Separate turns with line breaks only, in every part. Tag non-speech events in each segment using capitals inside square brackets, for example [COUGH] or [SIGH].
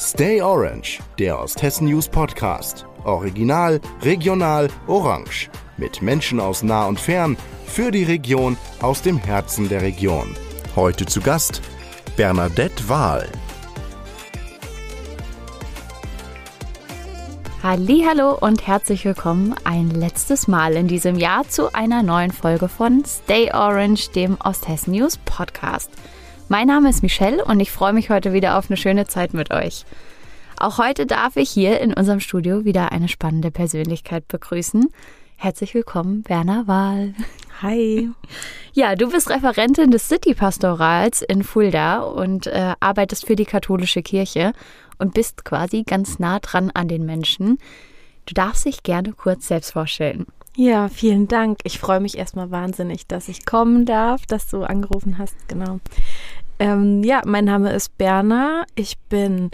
Stay Orange, der Osthessen News Podcast. Original, regional, orange. Mit Menschen aus nah und fern, für die Region, aus dem Herzen der Region. Heute zu Gast Bernadette Wahl.
Hallo und herzlich willkommen ein letztes Mal in diesem Jahr zu einer neuen Folge von Stay Orange, dem Osthessen News Podcast. Mein Name ist Michelle und ich freue mich heute wieder auf eine schöne Zeit mit euch. Auch heute darf ich hier in unserem Studio wieder eine spannende Persönlichkeit begrüßen. Herzlich willkommen, Werner Wahl.
Hi.
Ja, du bist Referentin des City-Pastorals in Fulda und äh, arbeitest für die katholische Kirche und bist quasi ganz nah dran an den Menschen. Du darfst dich gerne kurz selbst vorstellen.
Ja, vielen Dank. Ich freue mich erstmal wahnsinnig, dass ich kommen darf, dass du angerufen hast. Genau. Ähm, ja, mein Name ist Berna. Ich bin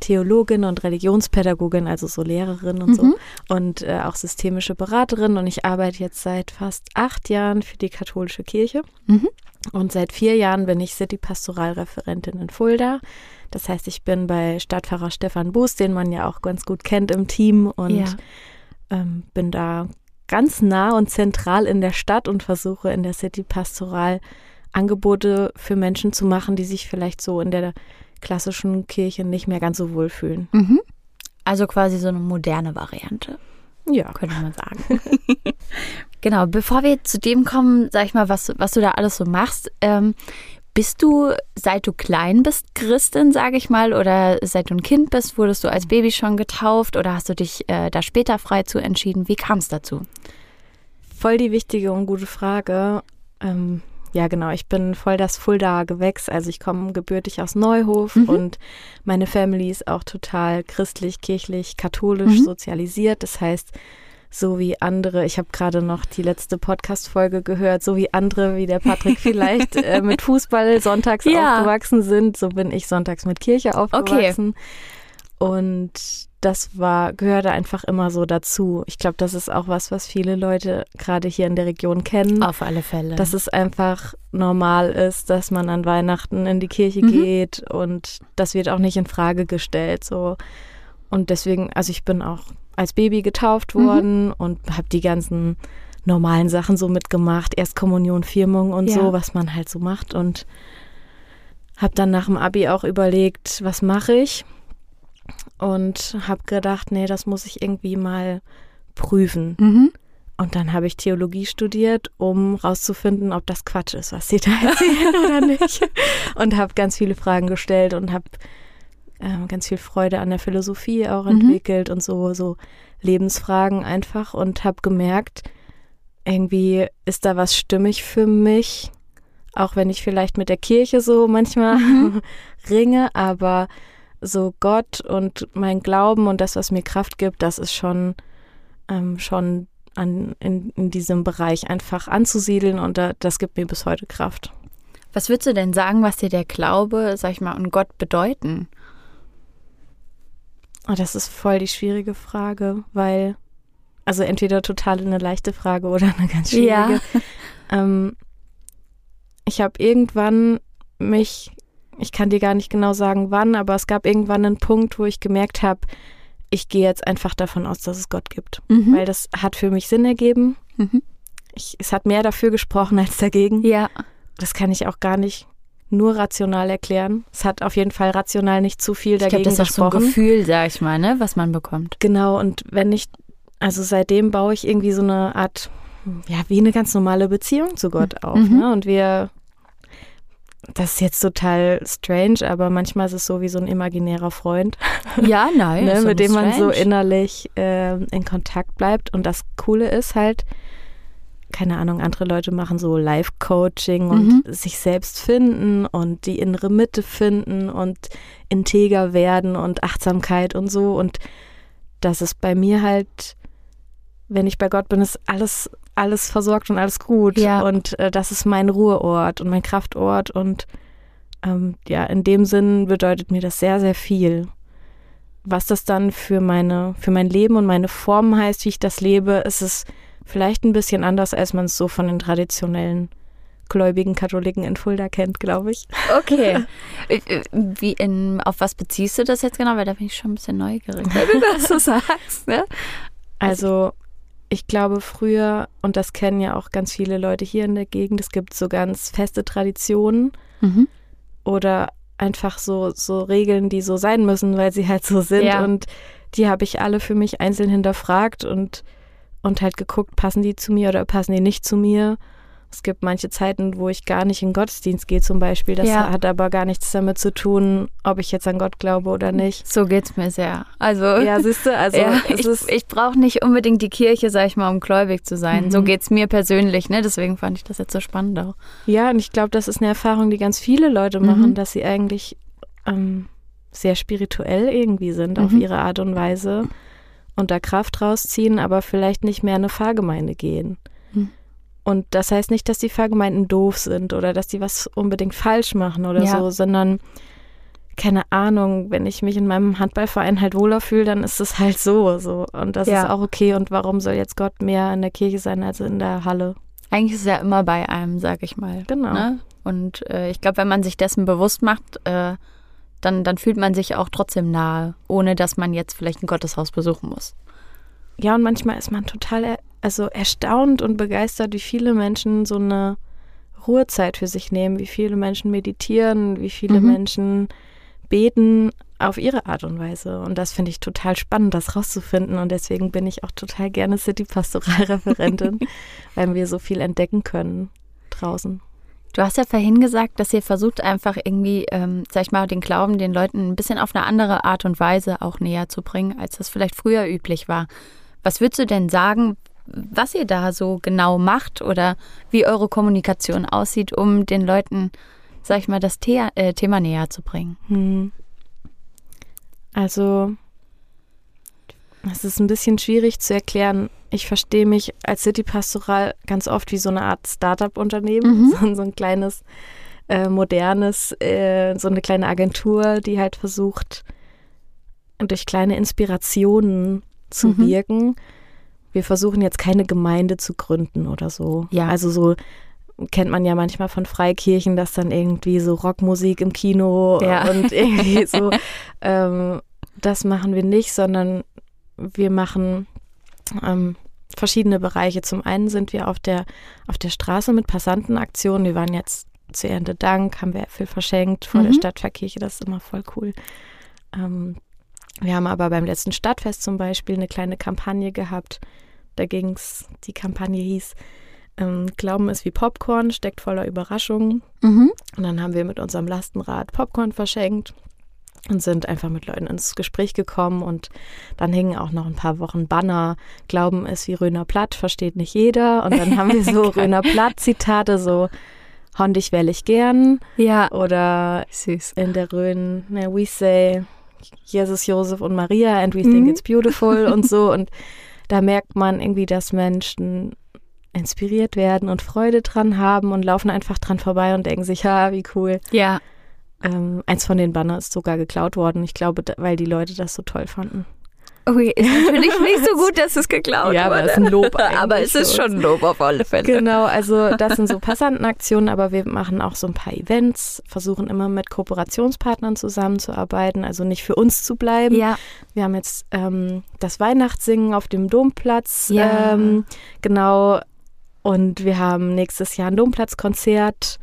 Theologin und Religionspädagogin, also so Lehrerin und mhm. so und äh, auch systemische Beraterin und ich arbeite jetzt seit fast acht Jahren für die katholische Kirche mhm. und seit vier Jahren bin ich City-Pastoralreferentin in Fulda. Das heißt, ich bin bei Stadtpfarrer Stefan Buß, den man ja auch ganz gut kennt im Team und ja. ähm, bin da ganz nah und zentral in der Stadt und versuche in der City-Pastoral Angebote für Menschen zu machen, die sich vielleicht so in der klassischen Kirche nicht mehr ganz so wohl fühlen.
Mhm. Also quasi so eine moderne Variante.
Ja.
Könnte man sagen. [LAUGHS] genau, bevor wir zu dem kommen, sag ich mal, was, was du da alles so machst, ähm, bist du, seit du klein bist, Christin, sage ich mal, oder seit du ein Kind bist, wurdest du als Baby schon getauft oder hast du dich äh, da später frei zu entschieden? Wie kam es dazu?
Voll die wichtige und gute Frage. Ähm, ja, genau. Ich bin voll das Fulda-Gewächs. Also ich komme gebürtig aus Neuhof mhm. und meine Family ist auch total christlich, kirchlich, katholisch mhm. sozialisiert. Das heißt, so wie andere, ich habe gerade noch die letzte Podcast-Folge gehört, so wie andere, wie der Patrick [LAUGHS] vielleicht äh, mit Fußball sonntags ja. aufgewachsen sind, so bin ich sonntags mit Kirche aufgewachsen. Okay. Und das war, gehörte einfach immer so dazu. Ich glaube, das ist auch was, was viele Leute gerade hier in der Region kennen.
Auf alle Fälle.
Dass es einfach normal ist, dass man an Weihnachten in die Kirche mhm. geht und das wird auch nicht in Frage gestellt. So. Und deswegen, also ich bin auch als Baby getauft mhm. worden mhm. und habe die ganzen normalen Sachen so mitgemacht. Erstkommunion, Firmung und ja. so, was man halt so macht. Und habe dann nach dem Abi auch überlegt, was mache ich? und habe gedacht, nee, das muss ich irgendwie mal prüfen. Mhm. Und dann habe ich Theologie studiert, um rauszufinden, ob das Quatsch ist, was sie da [LAUGHS] erzählen oder nicht. Und habe ganz viele Fragen gestellt und habe äh, ganz viel Freude an der Philosophie auch mhm. entwickelt und so, so Lebensfragen einfach und habe gemerkt, irgendwie ist da was stimmig für mich, auch wenn ich vielleicht mit der Kirche so manchmal mhm. [LAUGHS] ringe, aber so Gott und mein Glauben und das, was mir Kraft gibt, das ist schon, ähm, schon an, in, in diesem Bereich einfach anzusiedeln und da, das gibt mir bis heute Kraft.
Was würdest du denn sagen, was dir der Glaube, sag ich mal, und Gott bedeuten?
Oh, das ist voll die schwierige Frage, weil, also entweder total eine leichte Frage [LAUGHS] oder eine ganz schwierige. Ja. Ähm, ich habe irgendwann mich ich kann dir gar nicht genau sagen, wann, aber es gab irgendwann einen Punkt, wo ich gemerkt habe, ich gehe jetzt einfach davon aus, dass es Gott gibt. Mhm. Weil das hat für mich Sinn ergeben. Mhm. Ich, es hat mehr dafür gesprochen als dagegen.
Ja.
Das kann ich auch gar nicht nur rational erklären. Es hat auf jeden Fall rational nicht zu viel dagegen ich glaub, das
gesprochen. Das ist so ein Gefühl, sag ich mal, ne, was man bekommt.
Genau, und wenn ich, also seitdem baue ich irgendwie so eine Art, ja, wie eine ganz normale Beziehung zu Gott mhm. auf. Ne? Und wir das ist jetzt total strange, aber manchmal ist es so wie so ein imaginärer Freund.
Ja, [LAUGHS] nein.
ne, mit dem man so innerlich äh, in Kontakt bleibt. Und das Coole ist halt, keine Ahnung, andere Leute machen so Live-Coaching und mhm. sich selbst finden und die innere Mitte finden und integer werden und Achtsamkeit und so. Und das ist bei mir halt, wenn ich bei Gott bin, ist alles alles versorgt und alles gut. Ja. Und äh, das ist mein Ruheort und mein Kraftort. Und ähm, ja, in dem Sinn bedeutet mir das sehr, sehr viel. Was das dann für meine, für mein Leben und meine Form heißt, wie ich das lebe, ist es vielleicht ein bisschen anders, als man es so von den traditionellen gläubigen Katholiken in Fulda kennt, glaube ich.
Okay. [LAUGHS] Äh, äh, Wie in, auf was beziehst du das jetzt genau? Weil da bin ich schon ein bisschen neugierig, wenn du [LAUGHS] das so sagst. Ne?
Also ich glaube früher, und das kennen ja auch ganz viele Leute hier in der Gegend, es gibt so ganz feste Traditionen
Mhm.
oder einfach so, so Regeln, die so sein müssen, weil sie halt so sind.
Ja.
Und die habe ich alle für mich einzeln hinterfragt und, und halt geguckt, passen die zu mir oder passen die nicht zu mir. Es gibt manche Zeiten, wo ich gar nicht in Gottesdienst gehe zum Beispiel. Das
Ja.
hat aber gar nichts damit zu tun, ob ich jetzt an Gott glaube oder nicht.
So geht's mir sehr. Also,
Ja, siehst du, also [LAUGHS]
ja, ich, ich brauche nicht unbedingt die Kirche, sag ich mal, um gläubig zu sein. So
Mhm.
geht's mir persönlich, ne? Deswegen fand ich das jetzt so spannend auch.
Ja, und ich glaube, das ist eine Erfahrung, die ganz viele Leute
Mhm.
machen, dass sie eigentlich ähm, sehr spirituell irgendwie sind auf
Mhm.
ihre Art und Weise und da Kraft rausziehen, aber vielleicht nicht mehr in eine Pfarrgemeinde gehen.
Mhm.
Und das heißt nicht, dass die Pfarrgemeinden doof sind oder dass die was unbedingt falsch machen oder
Ja.
so, sondern keine Ahnung, wenn ich mich in meinem Handballverein halt wohler fühle, dann ist es halt so, so. Und das
Ja.
ist auch okay. Und warum soll jetzt Gott mehr in der Kirche sein als in der Halle?
Eigentlich ist es ja immer bei einem, sag ich mal.
Genau.
Ne? Und äh, ich glaube, wenn man sich dessen bewusst macht, äh, dann, dann fühlt man sich auch trotzdem nahe, ohne dass man jetzt vielleicht ein Gotteshaus besuchen muss.
Ja, und manchmal ist man total er, also erstaunt und begeistert, wie viele Menschen so eine Ruhezeit für sich nehmen, wie viele Menschen meditieren, wie viele
Mhm.
Menschen beten auf ihre Art und Weise. Und das finde ich total spannend, das rauszufinden. Und deswegen bin ich auch total gerne City-Pastoralreferentin, [LAUGHS] weil wir so viel entdecken können draußen.
Du hast ja vorhin gesagt, dass ihr versucht einfach irgendwie, ähm, sag ich mal, den Glauben den Leuten ein bisschen auf eine andere Art und Weise auch näher zu bringen, als das vielleicht früher üblich war. Was würdest du denn sagen, was ihr da so genau macht oder wie eure Kommunikation aussieht, um den Leuten, sag ich mal, das The äh, Thema näher zu bringen?
Hm. Also, es ist ein bisschen schwierig zu erklären. Ich verstehe mich als City Pastoral ganz oft wie so eine Art Startup-Unternehmen,
Mhm. [LAUGHS]
so, so ein kleines, äh, modernes, äh, so eine kleine Agentur, die halt versucht, durch kleine Inspirationen zu
Mhm.
wirken. Wir versuchen jetzt keine Gemeinde zu gründen oder so.
Ja.
Also so kennt man ja manchmal von Freikirchen, dass dann irgendwie so Rockmusik im Kino
Ja. [LAUGHS]
und irgendwie so. [LAUGHS] ähm, das machen wir nicht, sondern wir machen ähm, verschiedene Bereiche. Zum einen sind wir auf der, auf der Straße mit Passantenaktionen. Wir waren jetzt zu Erntedank, haben wir Äpfel verschenkt vor der
Mhm.
Stadtverkirche, das ist immer voll cool. Ähm, wir haben aber beim letzten Stadtfest zum Beispiel eine kleine Kampagne gehabt. Da ging's, die Kampagne hieß ähm, Glauben ist wie Popcorn, steckt voller Überraschungen.
Mhm.
Und dann haben wir mit unserem Lastenrad Popcorn verschenkt und sind einfach mit Leuten ins Gespräch gekommen. Und dann hingen auch noch ein paar Wochen Banner. Glauben ist wie Röner Platt, versteht nicht jeder. Und dann haben wir [LAUGHS] so. Röner Platt-Zitate, so Hondig wähl ich gern.
Ja,
Oder
süß.
in der Rhön, ne, we say Jesus, Josef und Maria and we think
Mhm.
it's beautiful und so. Und da merkt man irgendwie, dass Menschen inspiriert werden und Freude dran haben und laufen einfach dran vorbei und denken sich, ha, wie cool.
Ja,
Ähm, eins von den Banner ist sogar geklaut worden. Ich glaube, da, weil die Leute das so toll fanden.
okay, ist natürlich [LAUGHS] nicht so gut, dass es geklaut
Ja, aber
wurde.
es ist ein Lob [LAUGHS]
aber es ist schon ein Lob auf alle Fälle.
Genau, also das sind so Passantenaktionen, aber wir machen auch so ein paar Events, versuchen immer mit Kooperationspartnern zusammenzuarbeiten, also nicht für uns zu bleiben.
Ja,
Wir haben jetzt ähm, das Weihnachtssingen auf dem Domplatz.
Ja.
Ähm, genau. Und wir haben nächstes Jahr ein Domplatzkonzert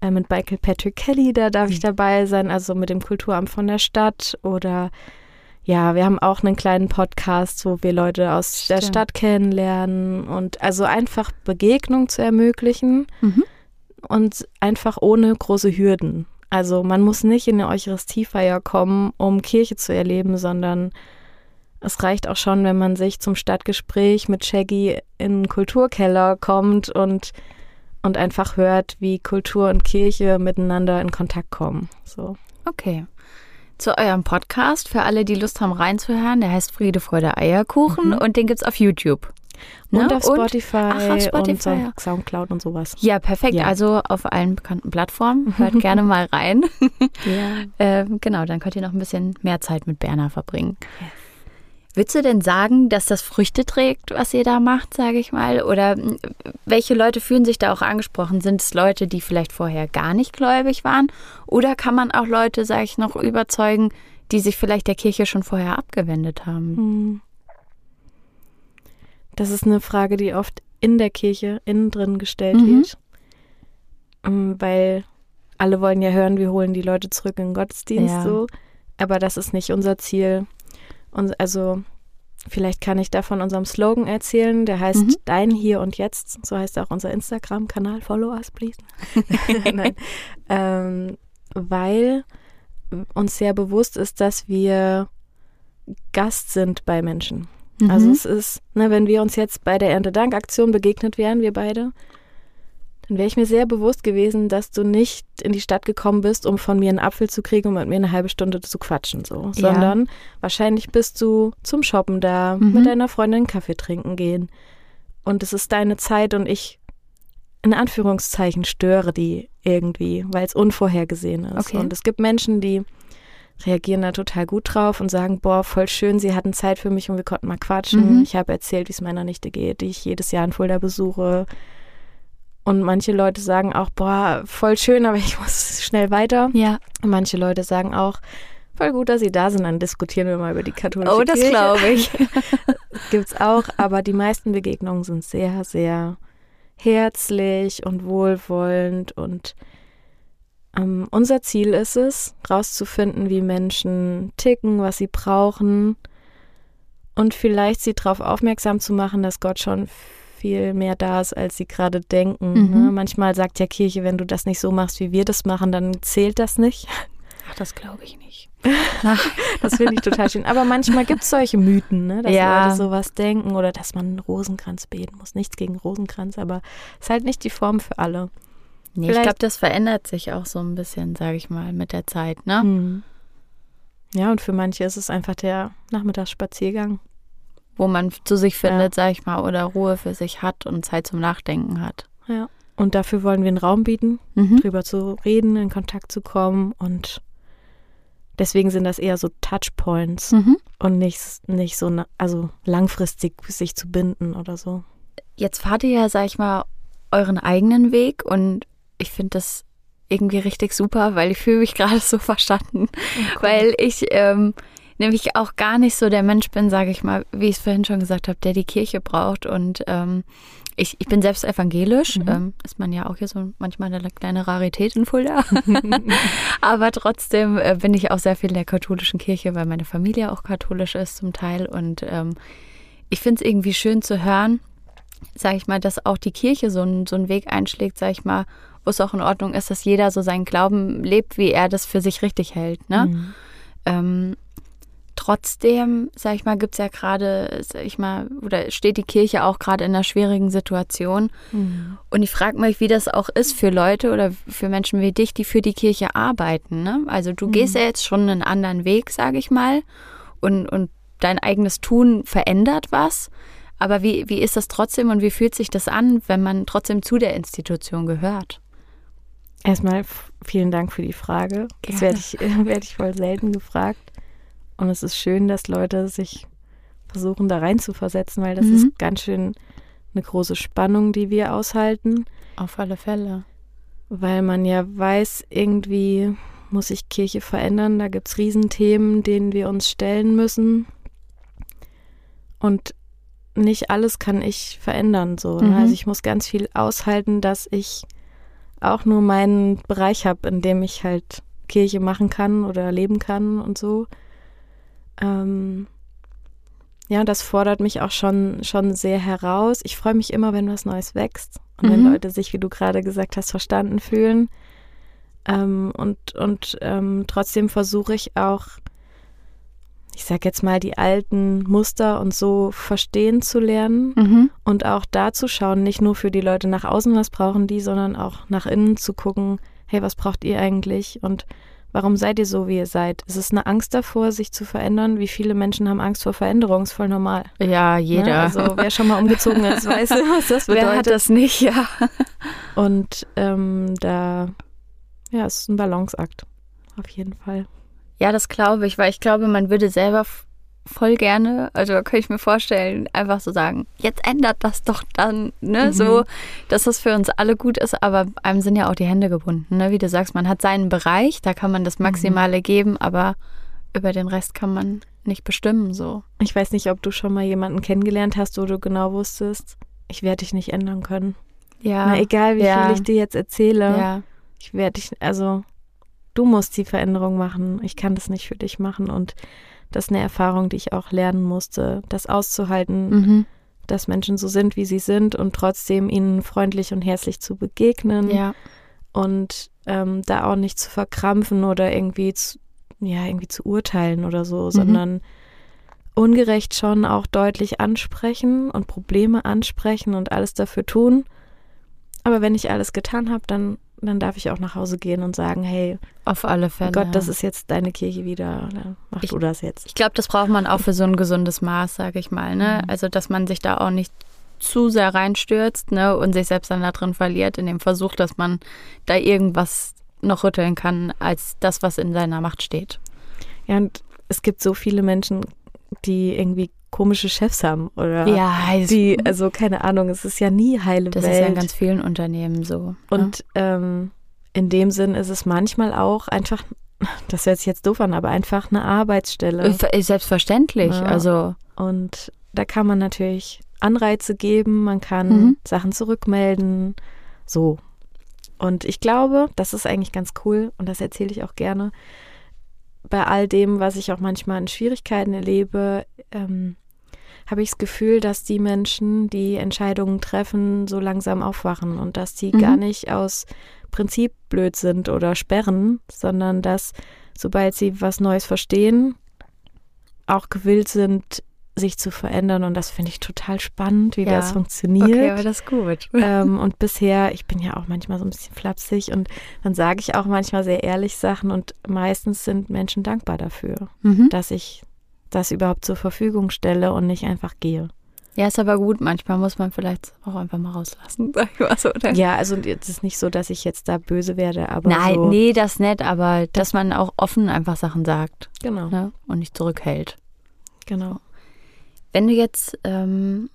äh, mit Michael Patrick Kelly. Da darf ich dabei sein, also mit dem Kulturamt von der Stadt. Oder ja, wir haben auch einen kleinen Podcast, wo wir Leute aus der
Stimmt.
Stadt kennenlernen. Und also einfach Begegnung zu ermöglichen
Mhm.
und einfach ohne große Hürden. Also man muss nicht in eine Eucharistiefeier kommen, um Kirche zu erleben, sondern es reicht auch schon, wenn man sich zum Stadtgespräch mit Shaggy in den Kulturkeller kommt und, und einfach hört, wie Kultur und Kirche miteinander in Kontakt kommen. So.
Okay. Zu eurem Podcast, für alle, die Lust haben reinzuhören, der heißt Friede, Freude, Eierkuchen
Mhm.
und den gibt's auf YouTube.
Und
Ne?
auf Spotify,
ach, auf Spotify,
und
ja.
Soundcloud und sowas.
Ja, perfekt.
Ja.
Also auf allen bekannten Plattformen. [LAUGHS] Hört gerne mal rein.
Ja. [LAUGHS]
ähm, genau, dann könnt ihr noch ein bisschen mehr Zeit mit Berner verbringen. Würdest du denn sagen, dass das Früchte trägt, was ihr da macht, sage ich mal? Oder hm, welche Leute fühlen sich da auch angesprochen? Sind es Leute, die vielleicht vorher gar nicht gläubig waren? Oder kann man auch Leute, sage ich noch, überzeugen, die sich vielleicht der Kirche schon vorher abgewendet haben?
Hm. Das ist eine Frage, die oft in der Kirche innen drin gestellt mhm. wird. Ähm, weil alle wollen ja hören, wir holen die Leute zurück in den Gottesdienst ja. so. Aber das ist nicht unser Ziel. Und also vielleicht kann ich da von unserem Slogan erzählen, der heißt mhm. Dein Hier und Jetzt. So heißt auch unser Instagram-Kanal. Follow us, please. [LAUGHS] Nein. Ähm, weil uns sehr bewusst ist, dass wir Gast sind bei Menschen. Mhm. Also es ist, ne, wenn wir uns jetzt bei der Erntedankaktion begegnet wären, wir beide, dann wäre ich mir sehr bewusst gewesen, dass du nicht in die Stadt gekommen bist, um von mir einen Apfel zu kriegen und mit mir eine halbe Stunde zu quatschen, so, ja. sondern wahrscheinlich bist du zum Shoppen da, mhm. mit deiner Freundin Kaffee trinken gehen. Und es ist deine Zeit und ich in Anführungszeichen störe die irgendwie, weil es unvorhergesehen ist. Okay. Und es gibt Menschen, die reagieren da total gut drauf und sagen, boah, voll schön, sie hatten Zeit für mich und wir konnten mal quatschen. Mhm. Ich habe erzählt, wie es meiner Nichte geht, die ich jedes Jahr in Fulda besuche. Und manche Leute sagen auch, boah, voll schön, aber ich muss schnell weiter.
Ja.
Und manche Leute sagen auch, voll gut, dass sie da sind, dann diskutieren wir mal über die katholische
oh, das glaube ich. [LAUGHS]
Gibt's auch, aber die meisten Begegnungen sind sehr, sehr herzlich und wohlwollend und ähm, unser Ziel ist es, rauszufinden, wie Menschen ticken, was sie brauchen und vielleicht sie darauf aufmerksam zu machen, dass Gott schon viel mehr da ist, als sie gerade denken. Mhm. Ne? Manchmal sagt ja Kirche, wenn du das nicht so machst, wie wir das machen, dann zählt das nicht.
Ach, das glaube ich nicht. [LAUGHS]
das finde ich total schön. Aber manchmal gibt es solche Mythen, ne? dass ja. Leute sowas denken oder dass man einen Rosenkranz beten muss. Nichts gegen Rosenkranz, aber es ist halt nicht die Form für alle.
Nee, Vielleicht. ich glaube, das verändert sich auch so ein bisschen, sage ich mal, mit der Zeit, ne? Mhm.
Ja, und für manche ist es einfach der Nachmittagsspaziergang
wo man zu sich findet, ja. sag ich mal, oder Ruhe für sich hat und Zeit zum Nachdenken hat.
Ja. Und dafür wollen wir einen Raum bieten, mhm. drüber zu reden, in Kontakt zu kommen und deswegen sind das eher so Touchpoints mhm. und nicht, nicht so, also langfristig sich zu binden oder so.
Jetzt fahrt ihr ja, sag ich mal, euren eigenen Weg und ich finde das irgendwie richtig super, weil ich fühle mich [LAUGHS] gerade so verstanden, oh, weil ich ähm, nämlich auch gar nicht so der Mensch bin, sage ich mal, wie ich es vorhin schon gesagt habe, der die Kirche braucht. Und ähm, ich, ich bin selbst evangelisch, mhm. ähm, ist man ja auch hier so manchmal eine kleine Rarität in Fulda. [LAUGHS] Aber trotzdem äh, bin ich auch sehr viel in der katholischen Kirche, weil meine Familie auch katholisch ist zum Teil. Und ähm, ich finde es irgendwie schön zu hören, sage ich mal, dass auch die Kirche so, ein, so einen Weg einschlägt, sage ich mal, wo es auch in Ordnung ist, dass jeder so seinen Glauben lebt, wie er das für sich richtig hält. Ne? Mhm. Ähm, Trotzdem, sag ich mal, gibt es ja gerade, sag ich mal, oder steht die Kirche auch gerade in einer schwierigen Situation. Mhm. Und ich frage mich, wie das auch ist für Leute oder für Menschen wie dich, die für die Kirche arbeiten. Ne? Also du mhm. gehst ja jetzt schon einen anderen Weg, sage ich mal, und, und dein eigenes Tun verändert was. Aber wie, wie ist das trotzdem und wie fühlt sich das an, wenn man trotzdem zu der Institution gehört?
Erstmal vielen Dank für die Frage. Gerne. Das werde ich, [LAUGHS] werd ich voll selten gefragt. Und es ist schön, dass Leute sich versuchen, da rein zu versetzen, weil das mhm. ist ganz schön eine große Spannung, die wir aushalten.
Auf alle Fälle.
Weil man ja weiß, irgendwie muss sich Kirche verändern. Da gibt es Riesenthemen, denen wir uns stellen müssen. Und nicht alles kann ich verändern. So, ne? mhm. Also ich muss ganz viel aushalten, dass ich auch nur meinen Bereich habe, in dem ich halt Kirche machen kann oder leben kann und so. Ähm, ja, das fordert mich auch schon, schon sehr heraus. Ich freue mich immer, wenn was Neues wächst und mhm. wenn Leute sich, wie du gerade gesagt hast, verstanden fühlen. Ähm, und und ähm, trotzdem versuche ich auch, ich sag jetzt mal, die alten Muster und so verstehen zu lernen mhm. und auch da zu schauen, nicht nur für die Leute nach außen, was brauchen die, sondern auch nach innen zu gucken, hey, was braucht ihr eigentlich? Und Warum seid ihr so, wie ihr seid? Ist es eine Angst davor, sich zu verändern? Wie viele Menschen haben Angst vor Veränderung? Ist voll normal.
Ja, jeder. Ja,
also wer schon mal umgezogen ist, [LAUGHS] weiß, was das bedeutet.
Wer hat das nicht, ja.
Und ähm, da, ja, es ist ein Balanceakt. Auf jeden Fall.
Ja, das glaube ich, weil ich glaube, man würde selber voll gerne. Also könnte ich mir vorstellen, einfach so sagen, jetzt ändert das doch dann, ne?
Mhm.
So, dass das für uns alle gut ist, aber einem sind ja auch die Hände gebunden, ne? Wie du sagst, man hat seinen Bereich, da kann man das
Mhm.
Maximale geben, aber über den Rest kann man nicht bestimmen, so.
Ich weiß nicht, ob du schon mal jemanden kennengelernt hast, wo du genau wusstest, ich werde dich nicht ändern können.
Ja.
Na, egal wie
ja.
viel ich dir jetzt erzähle,
Ja.
ich werde dich, also du musst die Veränderung machen. Ich kann das nicht für dich machen und das ist eine Erfahrung, die ich auch lernen musste, das auszuhalten,
Mhm.
dass Menschen so sind, wie sie sind und trotzdem ihnen freundlich und herzlich zu begegnen
Ja.
und ähm, da auch nicht zu verkrampfen oder irgendwie zu, ja, irgendwie zu urteilen oder so, sondern ungerecht schon auch deutlich ansprechen und Probleme ansprechen und alles dafür tun. Aber wenn ich alles getan habe, dann, dann darf ich auch nach Hause gehen und sagen, hey,
Auf alle Fälle.
Gott, das ist jetzt deine Kirche wieder, dann mach
Ich-
du das jetzt.
Ich glaube, das braucht man auch für so ein gesundes Maß, sage ich mal. Ne?
Mhm.
Also, dass man sich da auch nicht zu sehr reinstürzt ne? und sich selbst dann da drin verliert, in dem Versuch, dass man da irgendwas noch rütteln kann, als das, was in seiner Macht steht.
Ja, und es gibt so viele Menschen, die irgendwie komische Chefs haben oder
Ja,
die, also keine Ahnung, es ist ja nie heile
das
Welt.
ist ja in ganz vielen Unternehmen so. ne?
Und ähm, in dem Sinn ist es manchmal auch einfach, das hört sich jetzt doof an, aber einfach eine Arbeitsstelle.
Äh, Selbstverständlich.
Ja.
Also,
Und da kann man natürlich Anreize geben, man kann
Mhm.
Sachen zurückmelden, so. Und ich glaube, das ist eigentlich ganz cool und das erzähle ich auch gerne. Bei all dem, was ich auch manchmal in Schwierigkeiten erlebe, ähm, habe ich das Gefühl, dass die Menschen, die Entscheidungen treffen, so langsam aufwachen und dass die
Mhm.
gar nicht aus Prinzip blöd sind oder sperren, sondern dass sobald sie was Neues verstehen, auch gewillt sind, sich zu verändern. Und das finde ich total spannend, wie
Ja.
das funktioniert.
okay, aber das ist gut. [LAUGHS]
ähm, und bisher, ich bin ja auch manchmal so ein bisschen flapsig und dann sage ich auch manchmal sehr ehrlich Sachen und meistens sind Menschen dankbar dafür,
Mhm.
dass ich das überhaupt zur Verfügung stelle und nicht einfach gehe.
Ja, ist aber gut. Manchmal muss man vielleicht auch einfach mal rauslassen, [LAUGHS] sag ich mal so. Oder?
Ja, also es ist nicht so, dass ich jetzt da böse werde, aber
Nein,
so,
nee, das nicht, aber dass man auch offen einfach Sachen sagt
genau,
ne? und nicht zurückhält.
genau.
Wenn du jetzt, ähm,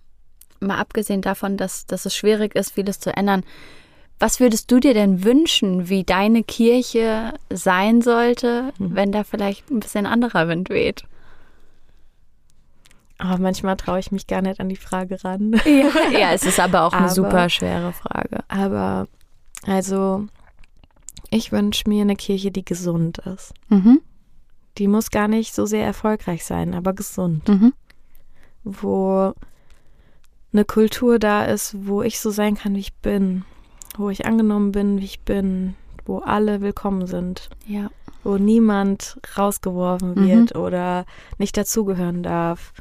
mal abgesehen davon, dass, dass es schwierig ist, vieles zu ändern, was würdest du dir denn wünschen, wie deine Kirche sein sollte,
Mhm.
wenn da vielleicht ein bisschen anderer Wind weht?
Aber manchmal traue ich mich gar nicht an die Frage ran.
Ja, [LAUGHS] ja es ist aber auch eine
Aber-
super schwere Frage.
Aber also, ich wünsche mir eine Kirche, die gesund ist.
Mhm.
Die muss gar nicht so sehr erfolgreich sein, aber gesund.
Mhm.
Wo eine Kultur da ist, wo ich so sein kann, wie ich bin. Wo ich angenommen bin, wie ich bin. Wo alle willkommen sind.
Ja.
Wo niemand rausgeworfen
Mhm.
wird oder nicht dazugehören darf.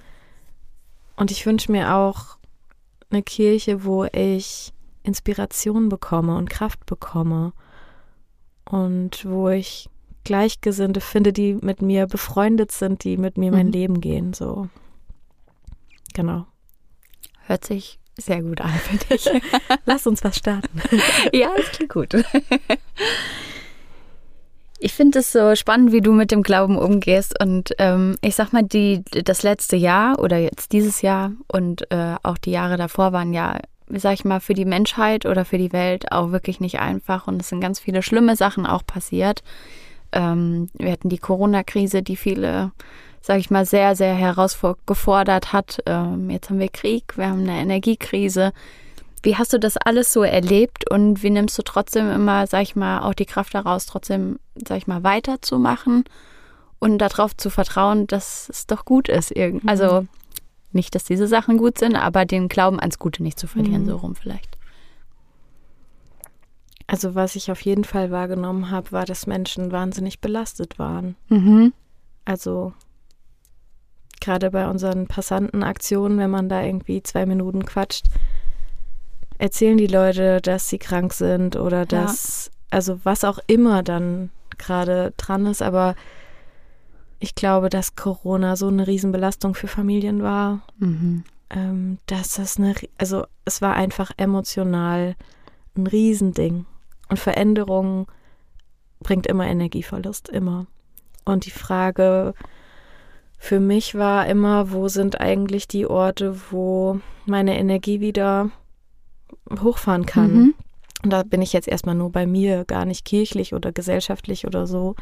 Und ich wünsche mir auch eine Kirche, wo ich Inspiration bekomme und Kraft bekomme. Und wo ich Gleichgesinnte finde, die mit mir befreundet sind, die mit mir mein
Mhm.
Leben gehen. So. Genau.
Hört sich sehr gut an, finde ich. [LAUGHS]
Lass uns was starten. [LAUGHS]
ja, das klingt gut. [LAUGHS] Ich finde es so spannend, wie du mit dem Glauben umgehst. Und ähm, ich sag mal, die, das letzte Jahr oder jetzt dieses Jahr und äh, auch die Jahre davor waren ja, sag ich mal, für die Menschheit oder für die Welt auch wirklich nicht einfach. Und es sind ganz viele schlimme Sachen auch passiert. Ähm, wir hatten die Corona-Krise, die viele, sag ich mal, sehr, sehr herausgefordert hat. Ähm, jetzt haben wir Krieg, wir haben eine Energiekrise. Wie hast du das alles so erlebt und wie nimmst du trotzdem immer, sag ich mal, auch die Kraft daraus, trotzdem, sag ich mal, weiterzumachen und darauf zu vertrauen, dass es doch gut ist? Irgend
Mhm.
Also nicht, dass diese Sachen gut sind, aber den Glauben ans Gute nicht zu verlieren,
Mhm.
so rum vielleicht.
Also was ich auf jeden Fall wahrgenommen habe, war, dass Menschen wahnsinnig belastet waren.
Mhm.
Also gerade bei unseren Passantenaktionen, wenn man da irgendwie zwei Minuten quatscht, erzählen die Leute, dass sie krank sind oder dass, also was auch immer dann gerade dran ist, aber ich glaube, dass Corona so eine Riesenbelastung für Familien war,
Mhm.
ähm, dass das eine, also es war einfach emotional ein Riesending. Und Veränderung bringt immer Energieverlust, immer. Und die Frage, für mich war immer, wo sind eigentlich die Orte, wo meine Energie wieder hochfahren kann.
Mhm.
Und da bin ich jetzt erstmal nur bei mir, gar nicht kirchlich oder gesellschaftlich oder so,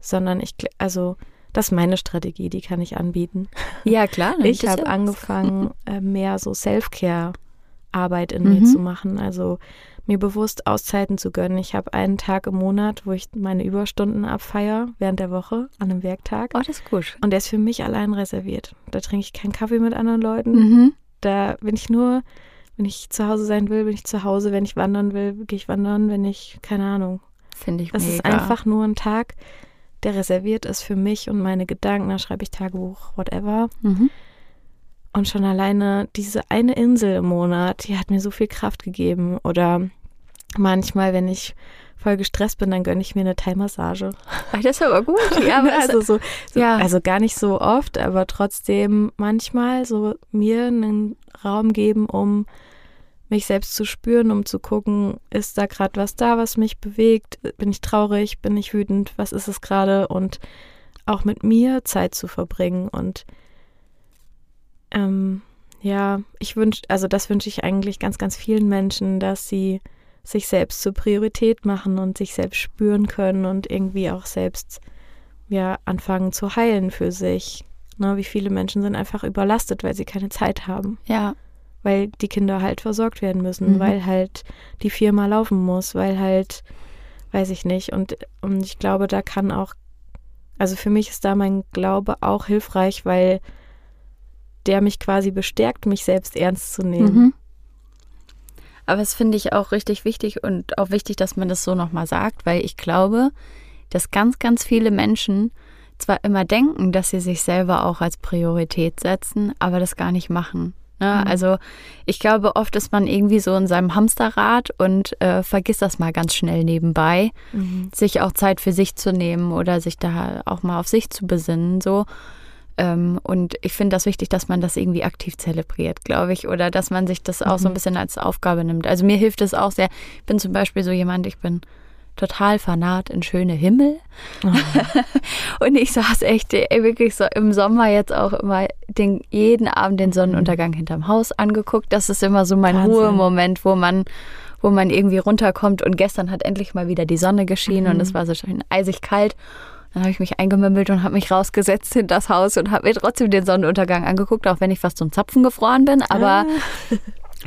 sondern ich, also das ist meine Strategie, die kann ich anbieten.
Ja, klar.
Ich habe angefangen, äh, mehr so Self-Care-Arbeit in
Mhm.
mir zu machen. Also mir bewusst Auszeiten zu gönnen. Ich habe einen Tag im Monat, wo ich meine Überstunden abfeier während der Woche an einem Werktag.
Oh, das ist gut.
Und der ist für mich allein reserviert. Da trinke ich keinen Kaffee mit anderen Leuten.
Mhm.
Da bin ich nur, wenn ich zu Hause sein will, bin ich zu Hause. Wenn ich wandern will, gehe ich wandern. Wenn ich, keine Ahnung.
Finde ich
Das
mega.
ist einfach nur ein Tag, der reserviert ist für mich und meine Gedanken. Da schreibe ich Tagebuch, whatever.
Mhm.
Und schon alleine diese eine Insel im Monat, die hat mir so viel Kraft gegeben. Oder manchmal, wenn ich voll gestresst bin, dann gönne ich mir eine Thai-Massage.
Das ist aber gut. Ja, aber [LAUGHS]
also, so, so,
ja.
also gar nicht so oft, aber trotzdem manchmal so mir einen Raum geben, um mich selbst zu spüren, um zu gucken, ist da gerade was da, was mich bewegt? Bin ich traurig? Bin ich wütend? Was ist es gerade? Und auch mit mir Zeit zu verbringen. Und ähm, ja, ich wünsche, also das wünsche ich eigentlich ganz, ganz vielen Menschen, dass sie sich selbst zur Priorität machen und sich selbst spüren können und irgendwie auch selbst ja anfangen zu heilen für sich. Ne, wie viele Menschen sind einfach überlastet, weil sie keine Zeit haben,
ja.
Weil die Kinder halt versorgt werden müssen,
Mhm.
weil halt die Firma laufen muss, weil halt, weiß ich nicht. Und, und ich glaube, da kann auch, also für mich ist da mein Glaube auch hilfreich, weil der mich quasi bestärkt, mich selbst ernst zu nehmen.
Mhm. Aber das finde ich auch richtig wichtig und auch wichtig, dass man das so nochmal sagt, weil ich glaube, dass ganz, ganz viele Menschen zwar immer denken, dass sie sich selber auch als Priorität setzen, aber das gar nicht machen. Ne?
Mhm.
Also ich glaube, oft ist man irgendwie so in seinem Hamsterrad und äh, vergisst das mal ganz schnell nebenbei,
Mhm.
sich auch Zeit für sich zu nehmen oder sich da auch mal auf sich zu besinnen. So. Ähm, und ich finde das wichtig, dass man das irgendwie aktiv zelebriert, glaube ich, oder dass man sich das auch so ein
Mhm.
bisschen als Aufgabe nimmt. Also mir hilft es auch sehr. Ich bin zum Beispiel so jemand, ich bin total fanat in schöne Himmel. [LAUGHS] Und ich saß echt ey, wirklich so im Sommer jetzt auch immer den, jeden Abend den Sonnenuntergang hinterm Haus angeguckt. Das ist immer so mein
Wahnsinn.
Ruhemoment, wo man, wo man irgendwie runterkommt. Und gestern hat endlich mal wieder die Sonne geschienen und
Mhm.
es war so schön eisig kalt. Dann habe ich mich eingemümmelt und habe mich rausgesetzt in das Haus und habe mir trotzdem den Sonnenuntergang angeguckt, auch wenn ich fast zum Zapfen gefroren bin. Aber
Ah.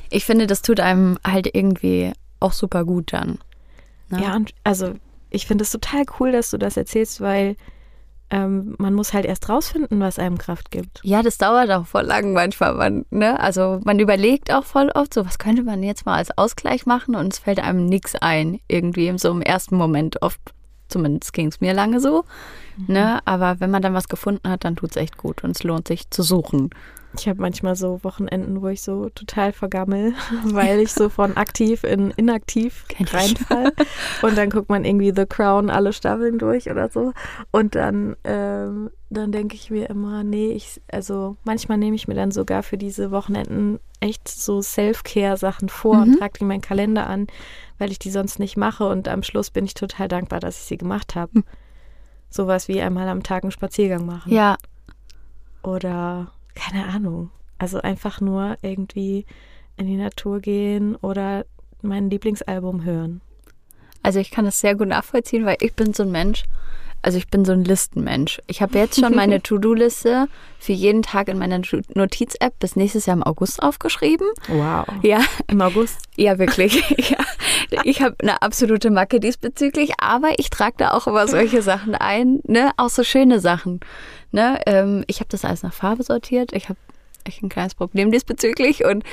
ich finde, das tut einem halt irgendwie auch super gut dann. Ne?
Ja, und also ich finde es total cool, dass du das erzählst, weil ähm, man muss halt erst rausfinden, was einem Kraft gibt.
Ja, das dauert auch voll lang manchmal. Man, ne? Also man überlegt auch voll oft so, was könnte man jetzt mal als Ausgleich machen und es fällt einem nichts ein. Irgendwie so im ersten Moment oft. Zumindest ging es mir lange so. Ne? Aber wenn man dann was gefunden hat, dann tut es echt gut und es lohnt sich zu suchen.
Ich habe manchmal so Wochenenden, wo ich so total vergammel, [LAUGHS] weil ich so von aktiv in inaktiv reinfall. Und dann guckt man irgendwie The Crown alle Staffeln durch oder so. Und dann, ähm, dann denke ich mir immer, nee, ich, also manchmal nehme ich mir dann sogar für diese Wochenenden echt so Self-Care-Sachen vor und
Mhm.
trage die in meinen Kalender an, weil ich die sonst nicht mache. Und am Schluss bin ich total dankbar, dass ich sie gemacht habe.
Hm.
Sowas wie einmal am Tag einen Spaziergang machen
Ja,
oder keine Ahnung. Also einfach nur irgendwie in die Natur gehen oder mein Lieblingsalbum hören.
also ich kann das sehr gut nachvollziehen, weil ich bin so ein Mensch. Also ich bin so ein Listenmensch. Ich habe jetzt schon meine [LAUGHS] To-Do-Liste für jeden Tag in meiner Notiz-App bis nächstes Jahr im August aufgeschrieben.
Wow.
Ja,
Im August.
Ja, wirklich. [LAUGHS] ja. Ich habe eine absolute Macke diesbezüglich, aber ich trage da auch immer solche Sachen ein, ne? Auch so schöne Sachen. Ne? Ähm, ich habe das alles nach Farbe sortiert. Ich habe echt ein kleines Problem diesbezüglich und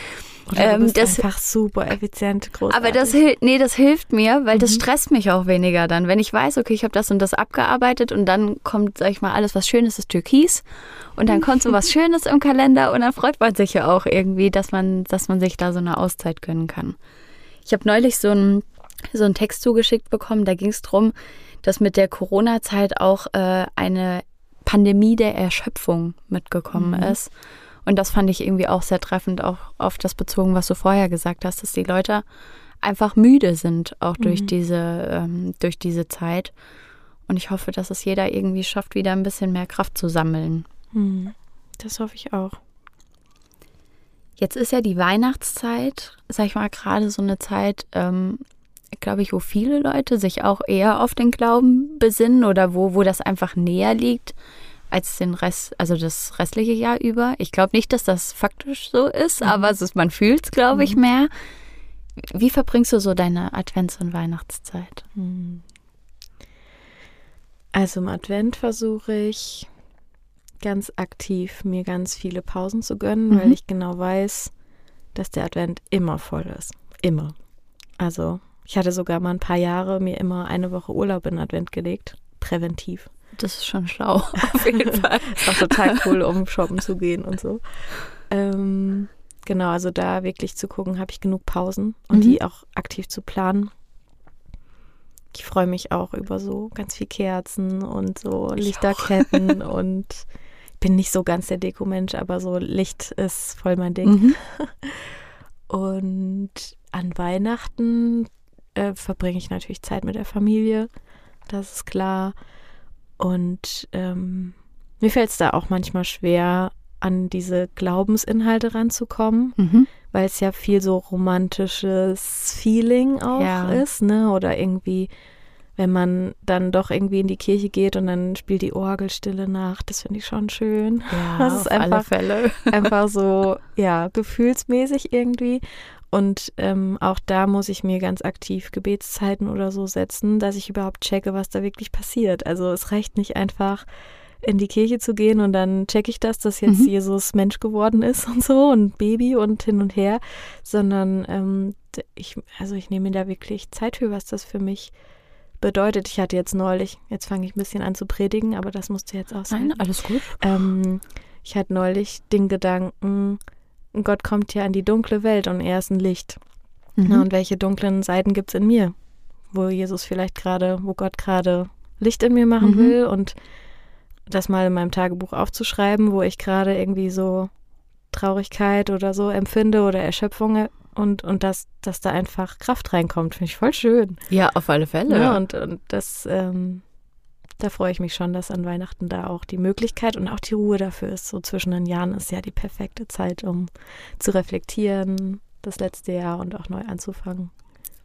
Oder
Ähm, das-
einfach super effizient, großartig.
aber das hilft, nee, das hilft mir, weil das stresst mich auch weniger dann. Wenn ich weiß, okay, ich habe das und das abgearbeitet und dann kommt, sag ich mal, alles was Schönes ist Türkis und dann kommt so was [LAUGHS] Schönes im Kalender und dann freut man sich ja auch irgendwie, dass man, dass man sich da so eine Auszeit gönnen kann. Ich habe neulich so einen so einen Text zugeschickt bekommen, da ging es darum, dass mit der Corona-Zeit auch äh, eine Pandemie der Erschöpfung mitgekommen
Mhm.
ist. Und das fand ich irgendwie auch sehr treffend, auch auf das bezogen, was du vorher gesagt hast, dass die Leute einfach müde sind, auch durch
Mhm.
diese, ähm, durch diese Zeit. Und ich hoffe, dass es jeder irgendwie schafft, wieder ein bisschen mehr Kraft zu sammeln.
Hm, das hoffe ich auch.
Jetzt ist ja die Weihnachtszeit, sag ich mal, gerade so eine Zeit, ähm, glaube ich, wo viele Leute sich auch eher auf den Glauben besinnen oder wo, wo das einfach näher liegt als den Rest, also das restliche Jahr über. Ich glaube nicht, dass das faktisch so ist, mhm. aber es ist, man fühlt es, glaube ich, mhm. mehr. Wie verbringst du so deine Advents- und Weihnachtszeit? Mhm.
Also im Advent versuche ich ganz aktiv mir ganz viele Pausen zu gönnen, mhm. weil ich genau weiß, dass der Advent immer voll ist. Immer. Also ich hatte sogar mal ein paar Jahre mir immer eine Woche Urlaub in Advent gelegt. Präventiv.
Das ist schon schlau, [LAUGHS] auf jeden [LAUGHS] Fall.
ist auch total cool, um shoppen zu gehen und so. Ähm, genau, also da wirklich zu gucken, habe ich genug Pausen und mhm. die auch aktiv zu planen. Ich freue mich auch über so ganz viel Kerzen und so ich Lichterketten [LAUGHS] und bin nicht so ganz der Deko-Mensch, aber so Licht ist voll mein Ding. Mhm. Und an Weihnachten äh, verbringe ich natürlich Zeit mit der Familie, das ist klar. Und ähm, mir fällt es da auch manchmal schwer, an diese Glaubensinhalte ranzukommen, mhm. weil es ja viel so romantisches Feeling auch ja. ist, ne? Oder irgendwie wenn man dann doch irgendwie in die Kirche geht und dann spielt die Orgelstille nach. Das finde ich schon schön.
Ja, [LAUGHS] das ist auf einfach, alle Fälle.
einfach so, ja, gefühlsmäßig irgendwie. Und ähm, auch da muss ich mir ganz aktiv Gebetszeiten oder so setzen, dass ich überhaupt checke, was da wirklich passiert. Also es reicht nicht einfach in die Kirche zu gehen und dann checke ich das, dass jetzt mhm. Jesus Mensch geworden ist [LAUGHS] und so und Baby und hin und her, sondern ähm, ich, also ich nehme mir da wirklich Zeit für, was das für mich bedeutet. Ich hatte jetzt neulich, jetzt fange ich ein bisschen an zu predigen, aber das musste jetzt auch sein.
Nein, alles gut.
Ähm, ich hatte neulich den Gedanken, Gott kommt ja in die dunkle Welt und er ist ein Licht. Mhm. Na, und welche dunklen Seiten gibt es in mir? Wo Jesus vielleicht gerade, wo Gott gerade Licht in mir machen mhm. will und das mal in meinem Tagebuch aufzuschreiben, wo ich gerade irgendwie so Traurigkeit oder so empfinde oder Erschöpfung und, und dass, dass da einfach Kraft reinkommt, finde ich voll schön.
Ja, auf alle Fälle.
Ja, und, und das, ähm, da freue ich mich schon, dass an Weihnachten da auch die Möglichkeit und auch die Ruhe dafür ist. So zwischen den Jahren ist ja die perfekte Zeit, um zu reflektieren, das letzte Jahr und auch neu anzufangen.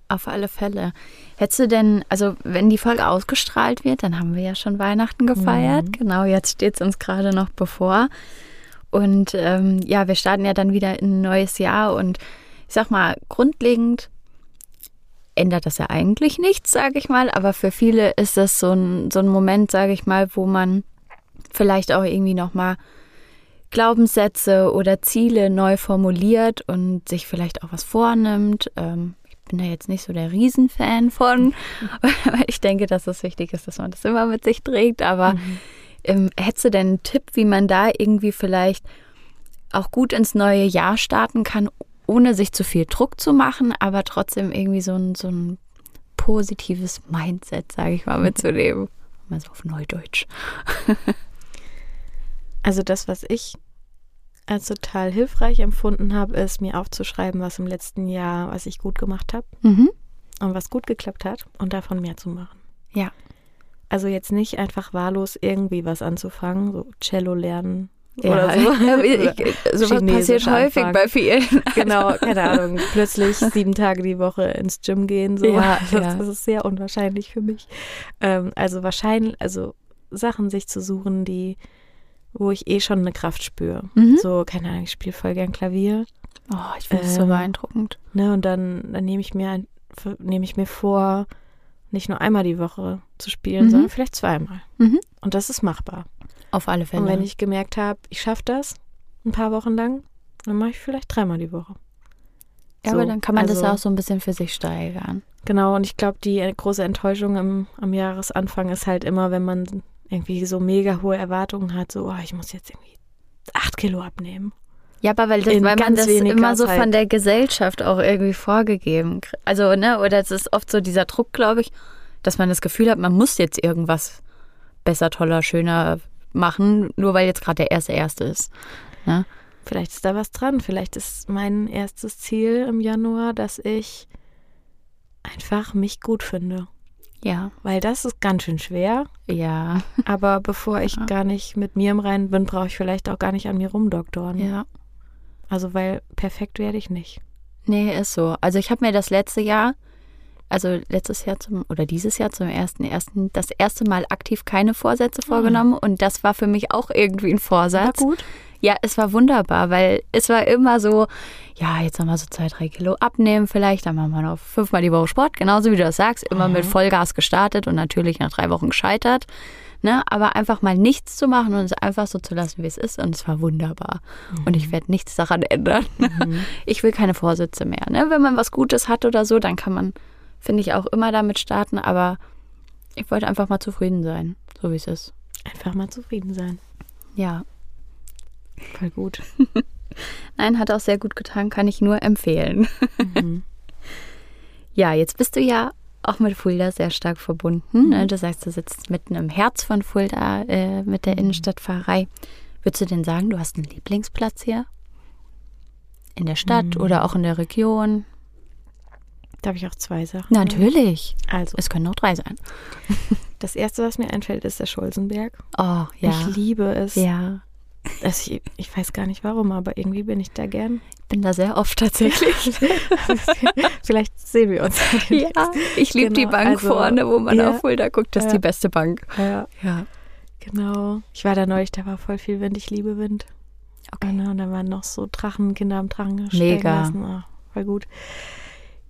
Auf alle Fälle. Hättest du denn, also wenn die Folge ausgestrahlt wird, dann haben wir ja schon Weihnachten gefeiert. Mhm. Genau, jetzt steht es uns gerade noch bevor. Und ähm, ja, wir starten ja dann wieder in ein neues Jahr und ich sag mal, grundlegend ändert das ja eigentlich nichts, sage ich mal, aber für viele ist das so ein, so ein Moment, sage ich mal, wo man vielleicht auch irgendwie nochmal Glaubenssätze oder Ziele neu formuliert und sich vielleicht auch was vornimmt. Ähm, ich bin da jetzt nicht so der Riesenfan von, [LAUGHS] weil ich denke, dass es wichtig ist, dass man das immer mit sich trägt. Aber mhm. ähm, hättest du denn einen Tipp, wie man da irgendwie vielleicht auch gut ins neue Jahr starten kann, ohne sich zu viel Druck zu machen, aber trotzdem irgendwie so ein, so ein positives Mindset, sage ich mal, mitzunehmen. [LAUGHS] Mal so auf Neudeutsch. [LAUGHS]
also das, was ich als total hilfreich empfunden habe, ist mir aufzuschreiben, was im letzten Jahr, was ich gut gemacht habe mhm. und was gut geklappt hat und davon mehr zu machen.
Ja.
Also jetzt nicht einfach wahllos irgendwie was anzufangen, so Cello lernen ja, oder so. [LAUGHS]
Ich, sowas passiert häufig bei vielen. [LAUGHS]
Genau, keine Ahnung. Plötzlich [LAUGHS] sieben Tage die Woche ins Gym gehen. So. Ja, das, ja. das ist sehr unwahrscheinlich für mich. Ähm, also wahrscheinlich, also Sachen sich zu suchen, die, wo ich eh schon eine Kraft spüre. Mhm. So, keine Ahnung, ich spiele voll gern Klavier.
Oh, ich finde es ähm, so beeindruckend.
Ne, und dann, dann nehme ich mir ein, nehme ich mir vor, nicht nur einmal die Woche zu spielen, mhm. sondern vielleicht zweimal. Mhm. Und das ist machbar.
Auf alle Fälle.
Und wenn ich gemerkt habe, ich schaffe das ein paar Wochen lang, dann mache ich vielleicht dreimal die Woche.
Ja, so, aber dann kann man also, das auch so ein bisschen für sich steigern.
Genau, und ich glaube, die große Enttäuschung am, am Jahresanfang ist halt immer, wenn man irgendwie so mega hohe Erwartungen hat, so, oh, ich muss jetzt irgendwie acht Kilo abnehmen.
Ja, aber weil, das, weil man das immer so Zeit. von der Gesellschaft auch irgendwie vorgegeben Also, ne, oder es ist oft so dieser Druck, glaube ich, dass man das Gefühl hat, man muss jetzt irgendwas besser, toller, schöner, machen, nur weil jetzt gerade der erste erste ist. Ne?
Vielleicht ist da was dran. Vielleicht ist mein erstes Ziel im Januar, dass ich einfach mich gut finde.
Ja.
Weil das ist ganz schön schwer.
Ja. [LAUGHS]
Aber bevor ich
Ja.
gar nicht mit mir im Reinen bin, brauche ich vielleicht auch gar nicht an mir rumdoktoren.
Ja.
Also, weil perfekt werde ich nicht.
Nee, ist so. Also ich habe mir das letzte Jahr, also letztes Jahr zum, oder dieses Jahr zum ersten, ersten, das erste Mal aktiv keine Vorsätze vorgenommen und das war für mich auch irgendwie ein Vorsatz.
gut.
Ja, es war wunderbar, weil es war immer so, ja, jetzt nochmal so zwei, drei Kilo abnehmen vielleicht, dann machen wir noch fünfmal die Woche Sport, genauso wie du das sagst, immer mit Vollgas gestartet und natürlich nach drei Wochen gescheitert. Ne, aber einfach mal nichts zu machen und es einfach so zu lassen, wie es ist. Und es war wunderbar. Und ich werde nichts daran ändern. [LAUGHS] Ich will keine Vorsätze mehr. Ne? Wenn man was Gutes hat oder so, dann kann man, finde ich, auch immer damit starten. Aber ich wollte einfach mal zufrieden sein, so wie es ist.
Einfach mal zufrieden sein.
Ja.
Voll gut. [LAUGHS]
Nein, hat auch sehr gut getan, kann ich nur empfehlen.
Mhm. [LAUGHS]
Ja, jetzt bist du ja auch mit Fulda sehr stark verbunden. Ne? Du sagst, du sitzt mitten im Herz von Fulda äh, mit der Innenstadtpfarrei. Würdest du denn sagen, du hast einen Lieblingsplatz hier? In der Stadt oder auch in der Region?
Da habe ich auch zwei Sachen.
Natürlich.
Also,
Es können auch drei sein. [LAUGHS]
das erste, was mir einfällt, ist der Scholzenberg.
Oh, ja.
Ich liebe es.
ja.
Also ich, ich weiß gar nicht warum, aber irgendwie bin ich da gern.
Ich bin da sehr oft tatsächlich. [LAUGHS]
Vielleicht sehen wir uns.
ja. Ich liebe die
Genau,
Bank
also,
vorne, wo man
ja.
auf Fulda guckt. Das ist
Ja.
die beste Bank.
Ja,
Ja.
genau. Ich war da neulich, da war voll viel Wind. Ich liebe Wind.
Okay.
Genau, und da waren noch so Drachen, Kinder am Drachen
Mega.
lassen. Oh, voll gut.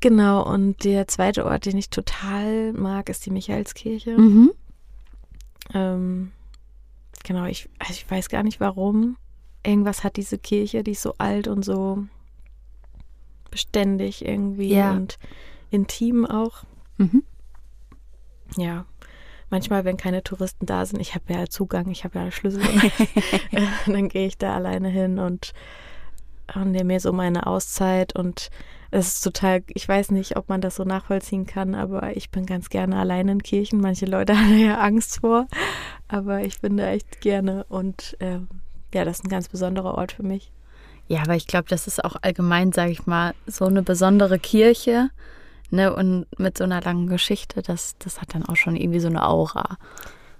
Genau, und der zweite Ort, den ich total mag, ist die Michaelskirche.
Mhm.
Ähm, genau, ich, also ich weiß gar nicht warum. Irgendwas hat diese Kirche, die ist so alt und so beständig irgendwie
Ja.
und intim auch.
Mhm.
Ja. Manchmal, wenn keine Touristen da sind, ich habe ja Zugang, ich habe ja Schlüssel, [LAUGHS] dann gehe ich da alleine hin und, und nehme mir so meine Auszeit und es ist total, ich weiß nicht, ob man das so nachvollziehen kann, aber ich bin ganz gerne alleine in Kirchen. Manche Leute [LAUGHS] haben ja Angst vor, aber ich bin da echt gerne und ähm, ja, das ist ein ganz besonderer Ort für mich.
Ja, aber ich glaube, das ist auch allgemein, sage ich mal, so eine besondere Kirche. Ne, und mit so einer langen Geschichte, das, das hat dann auch schon irgendwie so eine Aura.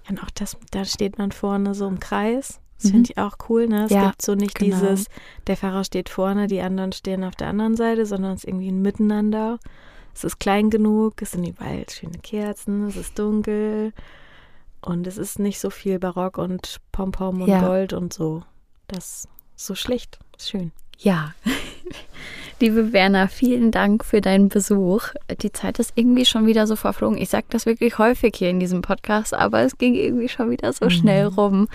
Ja, und auch das, da steht man vorne so im Kreis. Das
Mhm.
finde ich auch cool, ne? Es
Ja,
gibt so nicht
genau.
dieses, der Pfarrer steht vorne, die anderen stehen auf der anderen Seite, sondern es ist irgendwie ein Miteinander. Es ist klein genug, es sind überall schöne Kerzen, es ist dunkel und es ist nicht so viel Barock und Pompom und
Ja.
Gold und so. Das ist so schlicht, schön.
Ja. [LAUGHS] Liebe Werner, vielen Dank für deinen Besuch. Die Zeit ist irgendwie schon wieder so verflogen. Ich sage das wirklich häufig hier in diesem Podcast, aber es ging irgendwie schon wieder so schnell rum.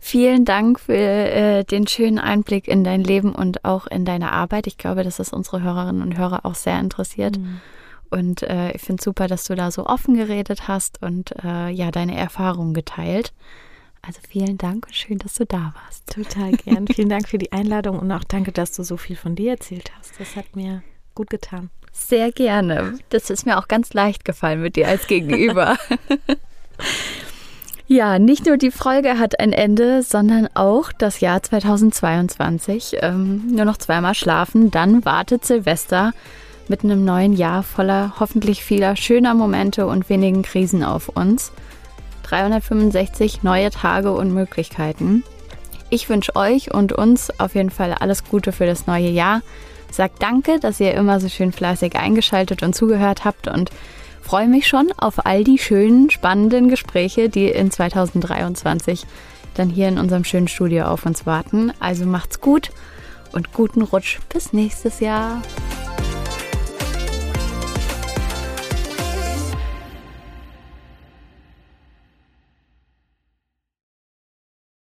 Vielen Dank für äh, den schönen Einblick in dein Leben und auch in deine Arbeit. Ich glaube, dass das unsere Hörerinnen und Hörer auch sehr interessiert. Und äh, ich finde super, dass du da so offen geredet hast und äh, ja, deine Erfahrungen geteilt. Also vielen Dank und schön, dass du da warst.
Total gern. [LAUGHS] Vielen Dank für die Einladung und auch danke, dass du so viel von dir erzählt hast. Das hat mir gut getan.
Sehr gerne. Das ist mir auch ganz leicht gefallen mit dir als Gegenüber. [LAUGHS] ja, nicht nur die Folge hat ein Ende, sondern auch das Jahr 2022. Ähm, nur noch zweimal schlafen, dann wartet Silvester mit einem neuen Jahr voller hoffentlich vieler schöner Momente und wenigen Krisen auf uns. 365 neue Tage und Möglichkeiten. Ich wünsche euch und uns auf jeden Fall alles Gute für das neue Jahr. Sagt danke, dass ihr immer so schön fleißig eingeschaltet und zugehört habt und freue mich schon auf all die schönen, spannenden Gespräche, die in 2023 dann hier in unserem schönen Studio auf uns warten. Also macht's gut und guten Rutsch bis nächstes Jahr.